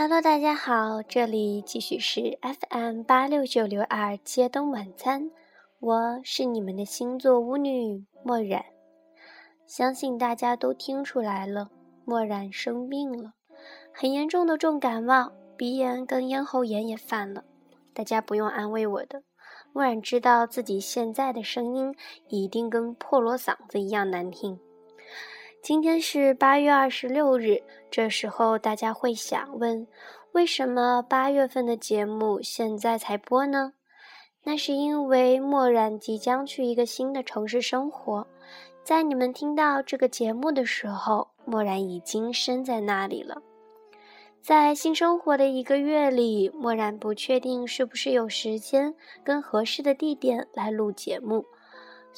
Hello，大家好，这里继续是 FM 八六九六二街灯晚餐，我是你们的星座舞女墨染。相信大家都听出来了，墨染生病了，很严重的重感冒，鼻炎跟咽喉炎也犯了。大家不用安慰我的，墨染知道自己现在的声音一定跟破锣嗓子一样难听。今天是八月二十六日，这时候大家会想问：为什么八月份的节目现在才播呢？那是因为墨染即将去一个新的城市生活，在你们听到这个节目的时候，墨染已经身在那里了。在新生活的一个月里，墨染不确定是不是有时间跟合适的地点来录节目。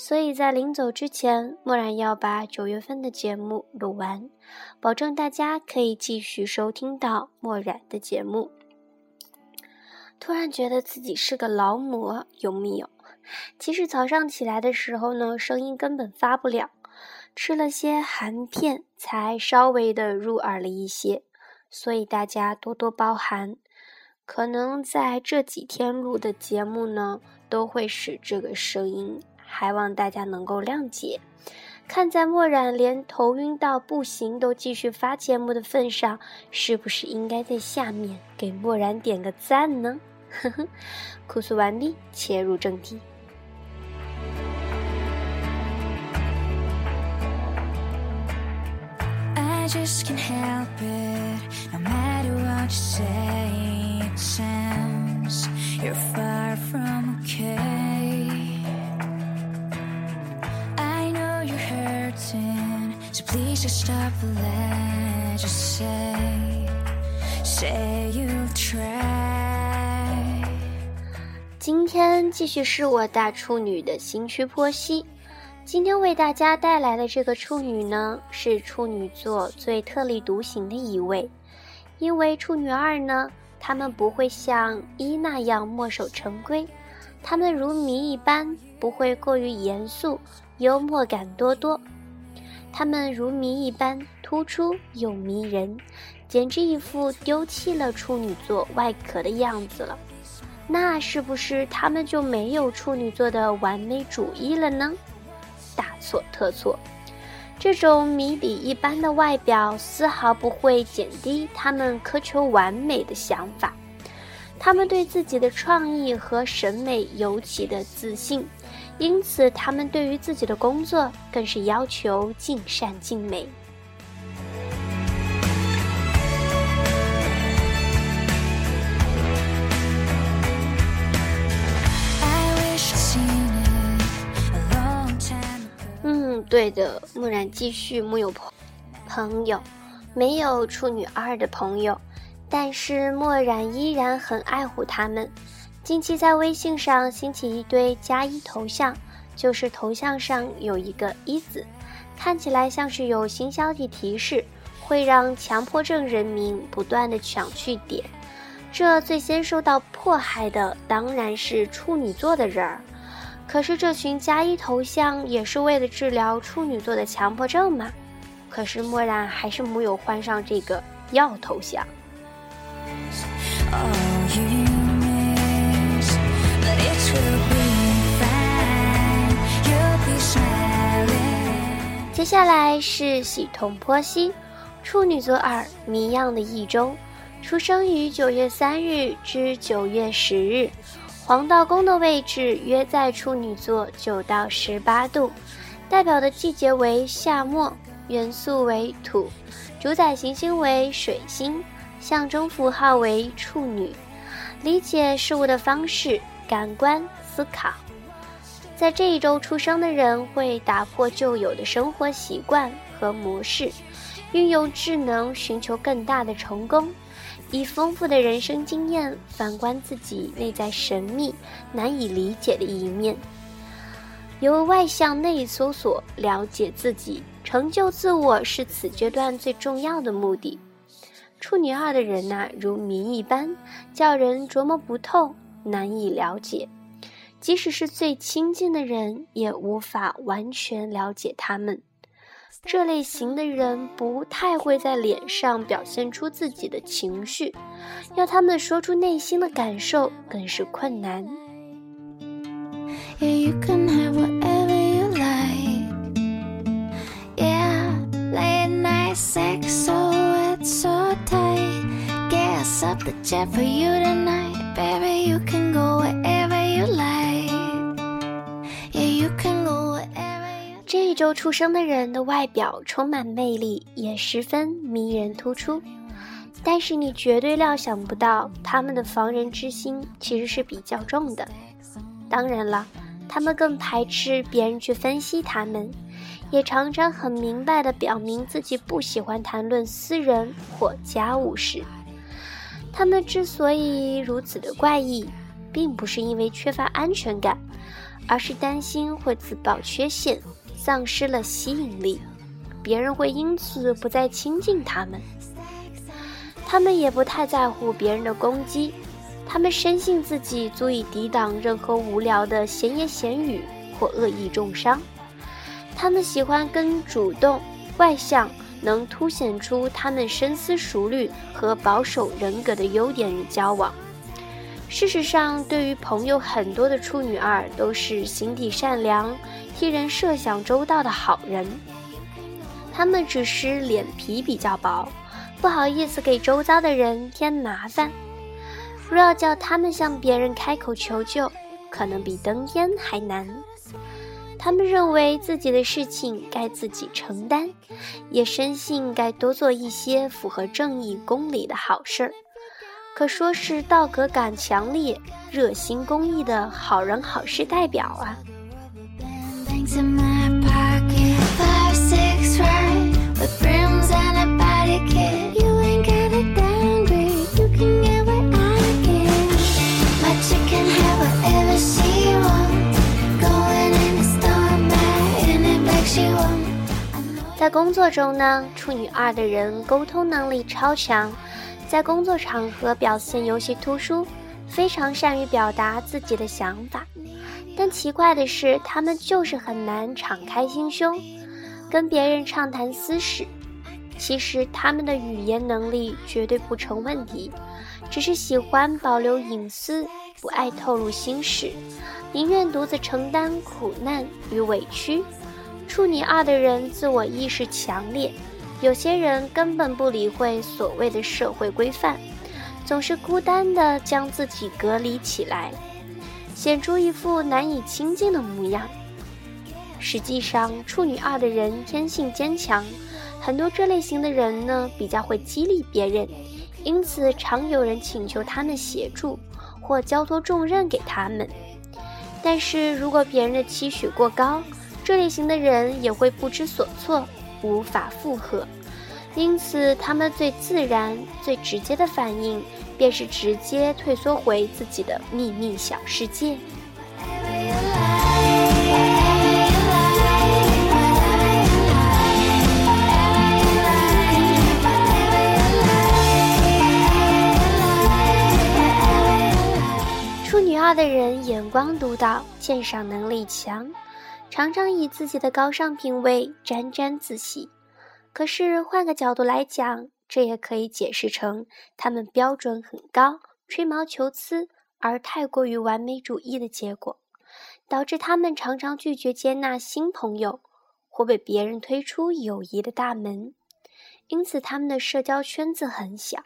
所以在临走之前，默然要把九月份的节目录完，保证大家可以继续收听到默然的节目。突然觉得自己是个劳模，有没有？其实早上起来的时候呢，声音根本发不了，吃了些含片，才稍微的入耳了一些，所以大家多多包涵。可能在这几天录的节目呢，都会使这个声音。还望大家能够谅解。看在墨染连头晕到不行都继续发节目的份上，是不是应该在下面给墨染点个赞呢？呵呵，哭诉完毕，切入正题。Just stop，let just say，say you try 今天继续是我大处女的新区剖析。今天为大家带来的这个处女呢，是处女座最特立独行的一位。因为处女二呢，他们不会像一那样墨守成规，他们如谜一般，不会过于严肃，幽默感多多。他们如谜一般突出又迷人，简直一副丢弃了处女座外壳的样子了。那是不是他们就没有处女座的完美主义了呢？大错特错！这种谜底一般的外表丝毫不会减低他们苛求完美的想法。他们对自己的创意和审美尤其的自信。因此，他们对于自己的工作更是要求尽善尽美。嗯，对的，木然继续木有朋朋友，没有处女二的朋友，但是墨染依然很爱护他们。近期在微信上兴起一堆加一头像，就是头像上有一个一字，看起来像是有新消息提示，会让强迫症人民不断的抢去点。这最先受到迫害的当然是处女座的人儿，可是这群加一头像也是为了治疗处女座的强迫症吗？可是默然还是木有换上这个要头像。接下来是喜痛剖析，处女座二谜样的一周，出生于九月三日至九月十日，黄道宫的位置约在处女座九到十八度，代表的季节为夏末，元素为土，主宰行星为水星，象征符号为处女，理解事物的方式，感官思考。在这一周出生的人会打破旧有的生活习惯和模式，运用智能寻求更大的成功，以丰富的人生经验反观自己内在神秘难以理解的一面，由外向内搜索了解自己，成就自我是此阶段最重要的目的。处女二的人呐，如谜一般，叫人琢磨不透，难以了解。即使是最亲近的人，也无法完全了解他们。这类型的人不太会在脸上表现出自己的情绪，要他们说出内心的感受更是困难。这一就出生的人的外表充满魅力，也十分迷人突出。但是你绝对料想不到，他们的防人之心其实是比较重的。当然了，他们更排斥别人去分析他们，也常常很明白地表明自己不喜欢谈论私人或家务事。他们之所以如此的怪异，并不是因为缺乏安全感，而是担心会自曝缺陷。丧失了吸引力，别人会因此不再亲近他们。他们也不太在乎别人的攻击，他们深信自己足以抵挡任何无聊的闲言闲语或恶意重伤。他们喜欢跟主动、外向、能凸显出他们深思熟虑和保守人格的优点人交往。事实上，对于朋友，很多的处女二都是心地善良、替人设想周到的好人。他们只是脸皮比较薄，不好意思给周遭的人添麻烦。若要叫他们向别人开口求救，可能比登天还难。他们认为自己的事情该自己承担，也深信该多做一些符合正义公理的好事儿。可说是道德感强烈、热心公益的好人好事代表啊！在工作中呢，处女二的人沟通能力超强。在工作场合表现尤其突出，非常善于表达自己的想法。但奇怪的是，他们就是很难敞开心胸，跟别人畅谈私事。其实他们的语言能力绝对不成问题，只是喜欢保留隐私，不爱透露心事，宁愿独自承担苦难与委屈。处女二的人自我意识强烈。有些人根本不理会所谓的社会规范，总是孤单地将自己隔离起来，显出一副难以亲近的模样。实际上，处女二的人天性坚强，很多这类型的人呢比较会激励别人，因此常有人请求他们协助或交托重任给他们。但是如果别人的期许过高，这类型的人也会不知所措。无法负荷，因此他们最自然、最直接的反应，便是直接退缩回自己的秘密小世界。处女二的人眼光独到，鉴赏能力强。常常以自己的高尚品味沾沾自喜，可是换个角度来讲，这也可以解释成他们标准很高、吹毛求疵而太过于完美主义的结果，导致他们常常拒绝接纳新朋友，或被别人推出友谊的大门。因此，他们的社交圈子很小。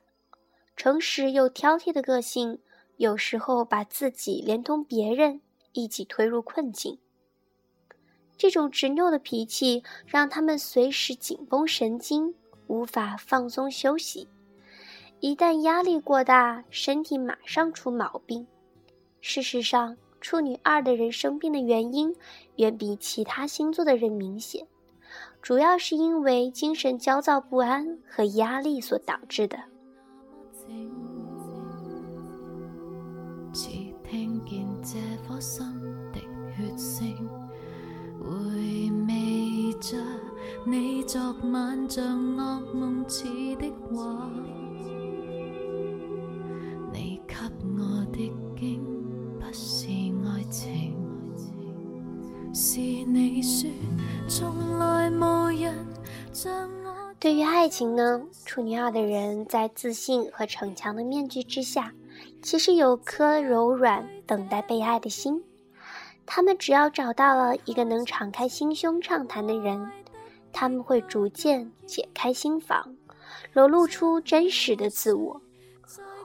诚实又挑剔的个性，有时候把自己连同别人一起推入困境。这种执拗的脾气让他们随时紧绷神经，无法放松休息。一旦压力过大，身体马上出毛病。事实上，处女二的人生病的原因远比其他星座的人明显，主要是因为精神焦躁不安和压力所导致的。只听见这颗心的血声。着你昨晚像噩梦似的话，你给我的竟不是爱情，是你说从来无人情呢，处女二的人在自信和逞强的面具之下，其实有颗柔软、等待被爱的心。他们只要找到了一个能敞开心胸畅谈的人，他们会逐渐解开心防，流露出真实的自我。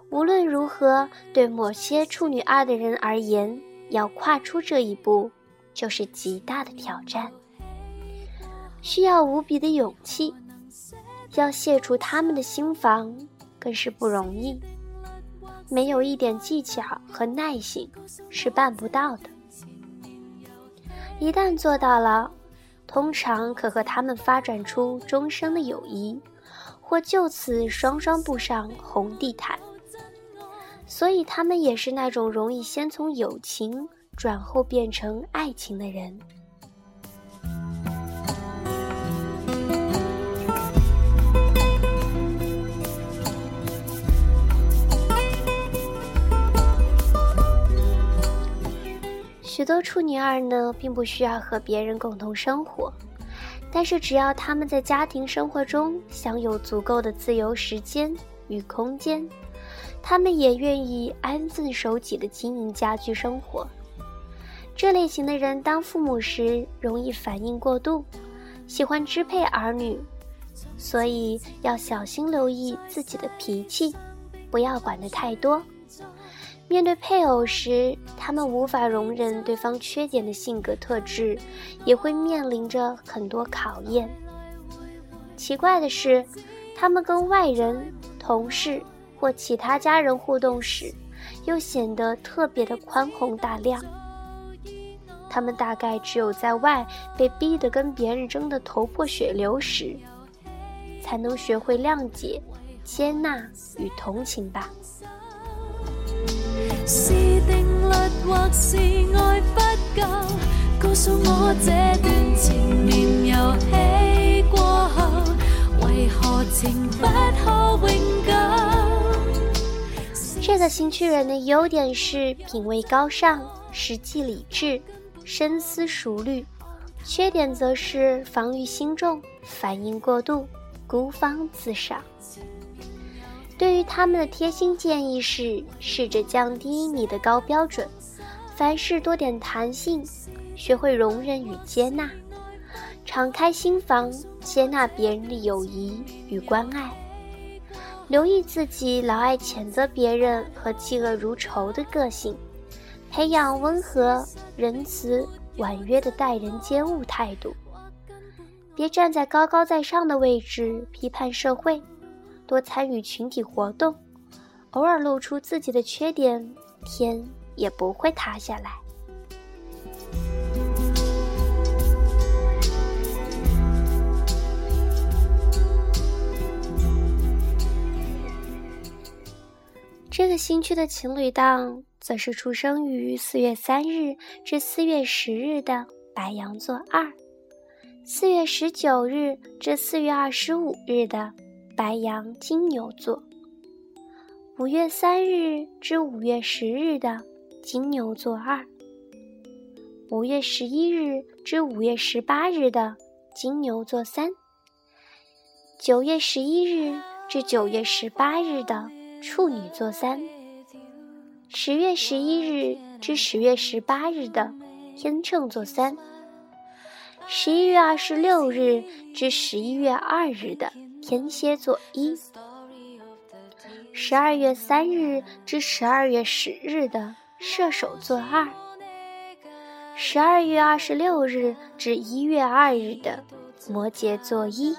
无论如何，对某些处女二的人而言，要跨出这一步，就是极大的挑战，需要无比的勇气。要卸除他们的心防，更是不容易。没有一点技巧和耐性，是办不到的。一旦做到了，通常可和他们发展出终生的友谊，或就此双双步上红地毯。所以，他们也是那种容易先从友情转后变成爱情的人。许多处女二呢，并不需要和别人共同生活，但是只要他们在家庭生活中享有足够的自由时间与空间。他们也愿意安分守己的经营家居生活。这类型的人当父母时容易反应过度，喜欢支配儿女，所以要小心留意自己的脾气，不要管得太多。面对配偶时，他们无法容忍对方缺点的性格特质，也会面临着很多考验。奇怪的是，他们跟外人、同事。或其他家人互动时，又显得特别的宽宏大量。他们大概只有在外被逼得跟别人争得头破血流时，才能学会谅解、接纳与同情吧。是定律或是爱不够？告诉我这段情绵游戏过后，为何情不可永久？这个新区人的优点是品味高尚、实际理智、深思熟虑；缺点则是防御心重、反应过度、孤芳自赏。对于他们的贴心建议是：试着降低你的高标准，凡事多点弹性，学会容忍与接纳，敞开心房，接纳别人的友谊与关爱。留意自己老爱谴责别人和嫉恶如仇的个性，培养温和、仁慈、婉约的待人接物态度。别站在高高在上的位置批判社会，多参与群体活动，偶尔露出自己的缺点，天也不会塌下来。这个新区的情侣档，则是出生于四月三日至四月十日的白羊座二，四月十九日至四月二十五日的白羊金牛座，五月三日至五月十日的金牛座二，五月十一日至五月十八日的金牛座三，九月十一日至九月十八日的。处女座三，十月十一日至十月十八日的天秤座三，十一月二十六日至十一月二日的天蝎座一，十二月三日至十二月十日的射手座二，十二月二十六日至一月二日的摩羯座一。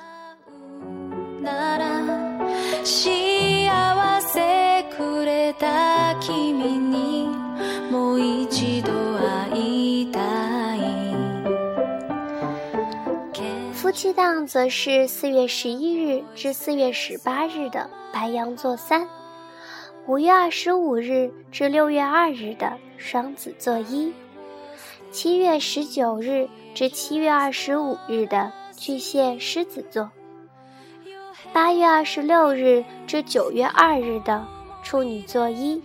夫妻档则是四月十一日至四月十八日的白羊座三，五月二十五日至六月二日的双子座一，七月十九日至七月二十五日的巨蟹狮子座，八月二十六日至九月二日的处女座一，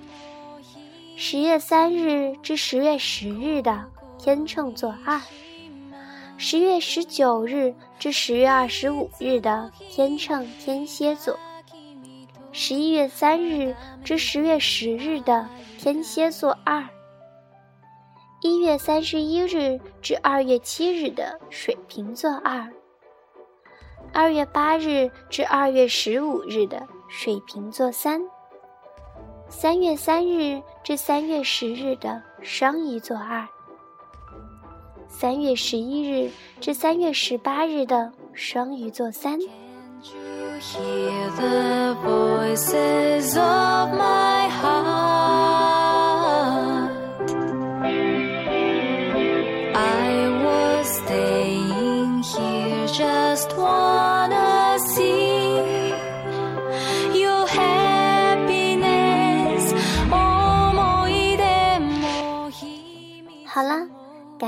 十月三日至十月十日的天秤座二。十月十九日至十月二十五日的天秤天蝎座，十一月三日至十月十日的天蝎座二，一月三十一日至二月七日的水瓶座二，二月八日至二月十五日的水瓶座三，三月三日至三月十日的双鱼座二。三月十一日至三月十八日的双鱼座三。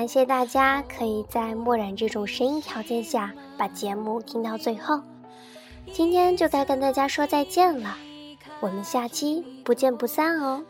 感谢大家可以在墨染这种声音条件下把节目听到最后，今天就该跟大家说再见了，我们下期不见不散哦。